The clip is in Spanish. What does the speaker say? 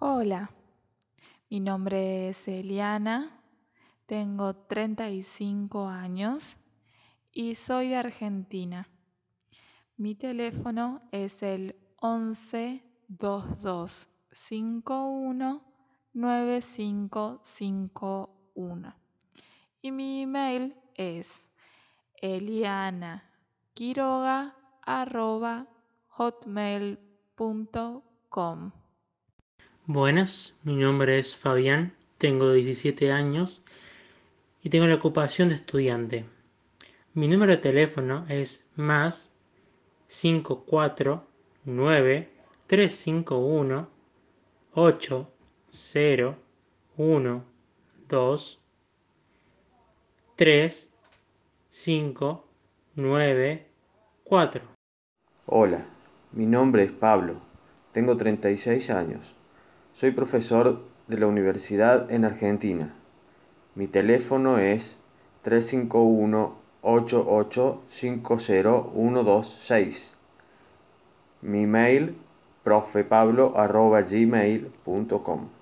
Hola, mi nombre es Eliana, tengo 35 años y soy de Argentina. Mi teléfono es el 11 22 51 9551 y mi email es elianaquiroga.hotmail.com. Buenas, mi nombre es Fabián, tengo 17 años y tengo la ocupación de estudiante. Mi número de teléfono es más 549 351 8012 3 5 9 4. Hola, mi nombre es Pablo, tengo 36 años. Soy profesor de la universidad en Argentina. Mi teléfono es 351-8850-126. Mi mail profepablo.gmail.com